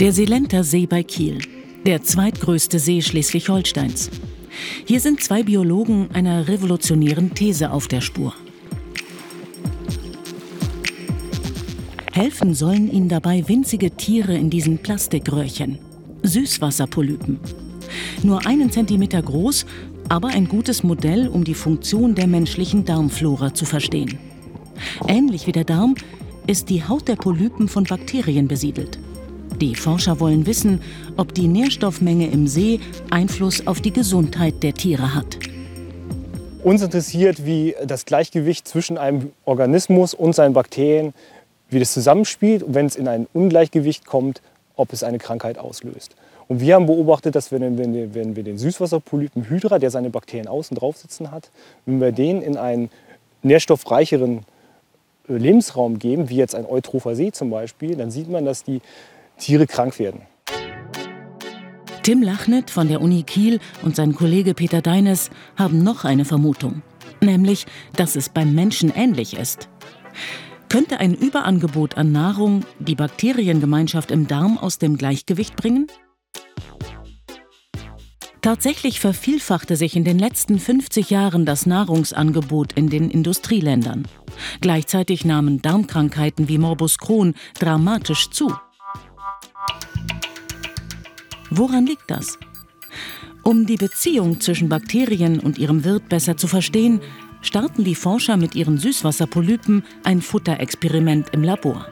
Der Silenter See bei Kiel, der zweitgrößte See Schleswig-Holsteins. Hier sind zwei Biologen einer revolutionären These auf der Spur. Helfen sollen ihnen dabei winzige Tiere in diesen Plastikröhrchen, Süßwasserpolypen. Nur einen Zentimeter groß, aber ein gutes Modell, um die Funktion der menschlichen Darmflora zu verstehen. Ähnlich wie der Darm ist die Haut der Polypen von Bakterien besiedelt. Die Forscher wollen wissen, ob die Nährstoffmenge im See Einfluss auf die Gesundheit der Tiere hat. Uns interessiert, wie das Gleichgewicht zwischen einem Organismus und seinen Bakterien, wie das zusammenspielt und wenn es in ein Ungleichgewicht kommt, ob es eine Krankheit auslöst. Und wir haben beobachtet, dass wir, wenn, wir den Süßwasserpolypen Hydra, der seine Bakterien außen drauf sitzen hat, wenn wir den in einen nährstoffreicheren äh, Lebensraum geben, wie jetzt ein Eutropher See zum Beispiel, dann sieht man, dass die Tiere krank werden. Tim Lachnet von der Uni Kiel und sein Kollege Peter Deines haben noch eine Vermutung, nämlich, dass es beim Menschen ähnlich ist. Könnte ein Überangebot an Nahrung die Bakteriengemeinschaft im Darm aus dem Gleichgewicht bringen? Tatsächlich vervielfachte sich in den letzten 50 Jahren das Nahrungsangebot in den Industrieländern. Gleichzeitig nahmen Darmkrankheiten wie Morbus Crohn dramatisch zu. Woran liegt das? Um die Beziehung zwischen Bakterien und ihrem Wirt besser zu verstehen, starten die Forscher mit ihren Süßwasserpolypen ein Futterexperiment im Labor.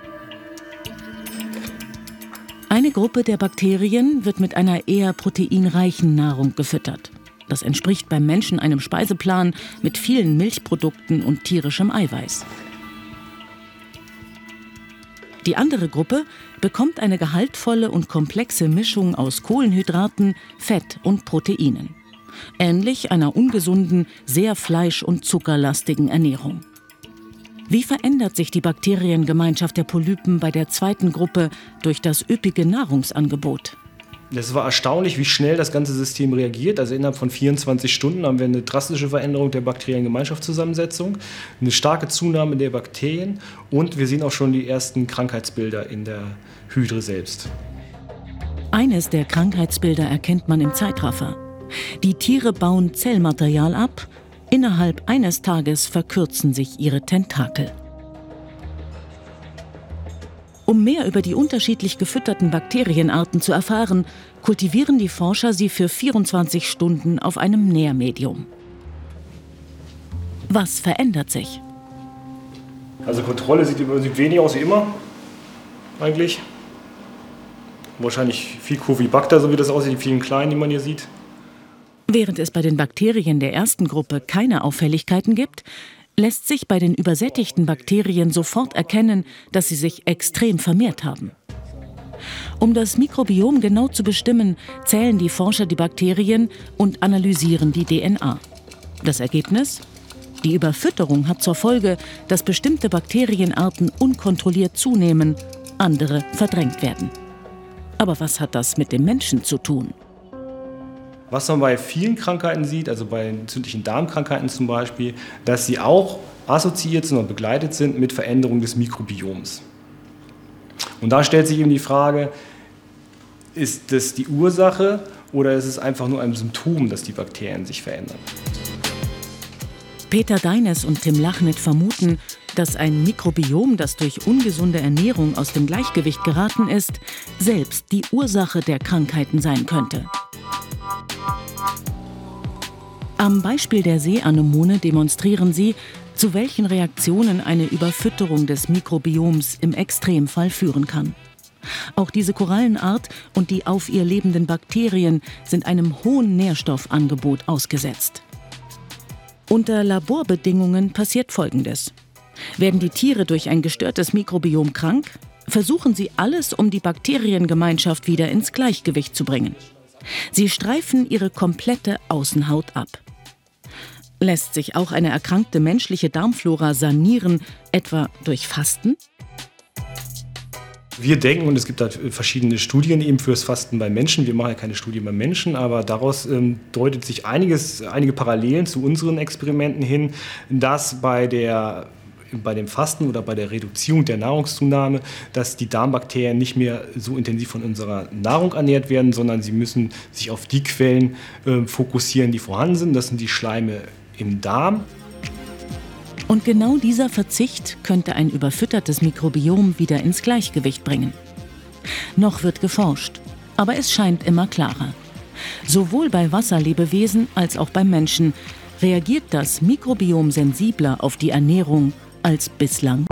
Eine Gruppe der Bakterien wird mit einer eher proteinreichen Nahrung gefüttert. Das entspricht beim Menschen einem Speiseplan mit vielen Milchprodukten und tierischem Eiweiß. Die andere Gruppe bekommt eine gehaltvolle und komplexe Mischung aus Kohlenhydraten, Fett und Proteinen. Ähnlich einer ungesunden, sehr fleisch- und zuckerlastigen Ernährung. Wie verändert sich die Bakteriengemeinschaft der Polypen bei der zweiten Gruppe durch das üppige Nahrungsangebot? Es war erstaunlich, wie schnell das ganze System reagiert. Also innerhalb von 24 Stunden haben wir eine drastische Veränderung der Bakteriengemeinschaftszusammensetzung, eine starke Zunahme der Bakterien und wir sehen auch schon die ersten Krankheitsbilder in der Hydre selbst. Eines der Krankheitsbilder erkennt man im Zeitraffer. Die Tiere bauen Zellmaterial ab, innerhalb eines Tages verkürzen sich ihre Tentakel. Um mehr über die unterschiedlich gefütterten Bakterienarten zu erfahren, kultivieren die Forscher sie für 24 Stunden auf einem Nährmedium. Was verändert sich? Also Kontrolle sieht, sieht wenig aus wie immer, eigentlich. Wahrscheinlich viel Curvibacter, so wie das aussieht, die vielen kleinen, die man hier sieht. Während es bei den Bakterien der ersten Gruppe keine Auffälligkeiten gibt, lässt sich bei den übersättigten Bakterien sofort erkennen, dass sie sich extrem vermehrt haben. Um das Mikrobiom genau zu bestimmen, zählen die Forscher die Bakterien und analysieren die DNA. Das Ergebnis? Die Überfütterung hat zur Folge, dass bestimmte Bakterienarten unkontrolliert zunehmen, andere verdrängt werden. Aber was hat das mit dem Menschen zu tun? Was man bei vielen Krankheiten sieht, also bei entzündlichen Darmkrankheiten zum Beispiel, dass sie auch assoziiert sind und begleitet sind mit Veränderungen des Mikrobioms. Und da stellt sich eben die Frage, ist das die Ursache oder ist es einfach nur ein Symptom, dass die Bakterien sich verändern? Peter Deines und Tim Lachnet vermuten, dass ein Mikrobiom, das durch ungesunde Ernährung aus dem Gleichgewicht geraten ist, selbst die Ursache der Krankheiten sein könnte. Am Beispiel der Seeanemone demonstrieren sie, zu welchen Reaktionen eine Überfütterung des Mikrobioms im Extremfall führen kann. Auch diese Korallenart und die auf ihr lebenden Bakterien sind einem hohen Nährstoffangebot ausgesetzt. Unter Laborbedingungen passiert Folgendes. Werden die Tiere durch ein gestörtes Mikrobiom krank, versuchen sie alles, um die Bakteriengemeinschaft wieder ins Gleichgewicht zu bringen. Sie streifen ihre komplette Außenhaut ab. Lässt sich auch eine erkrankte menschliche Darmflora sanieren, etwa durch Fasten? Wir denken, und es gibt da verschiedene Studien eben fürs Fasten bei Menschen. Wir machen ja keine Studien bei Menschen, aber daraus ähm, deutet sich einiges, einige Parallelen zu unseren Experimenten hin, dass bei der bei dem Fasten oder bei der Reduzierung der Nahrungszunahme, dass die Darmbakterien nicht mehr so intensiv von unserer Nahrung ernährt werden, sondern sie müssen sich auf die Quellen äh, fokussieren, die vorhanden sind. Das sind die Schleime im Darm. Und genau dieser Verzicht könnte ein überfüttertes Mikrobiom wieder ins Gleichgewicht bringen. Noch wird geforscht, aber es scheint immer klarer. Sowohl bei Wasserlebewesen als auch beim Menschen reagiert das Mikrobiom sensibler auf die Ernährung als bislang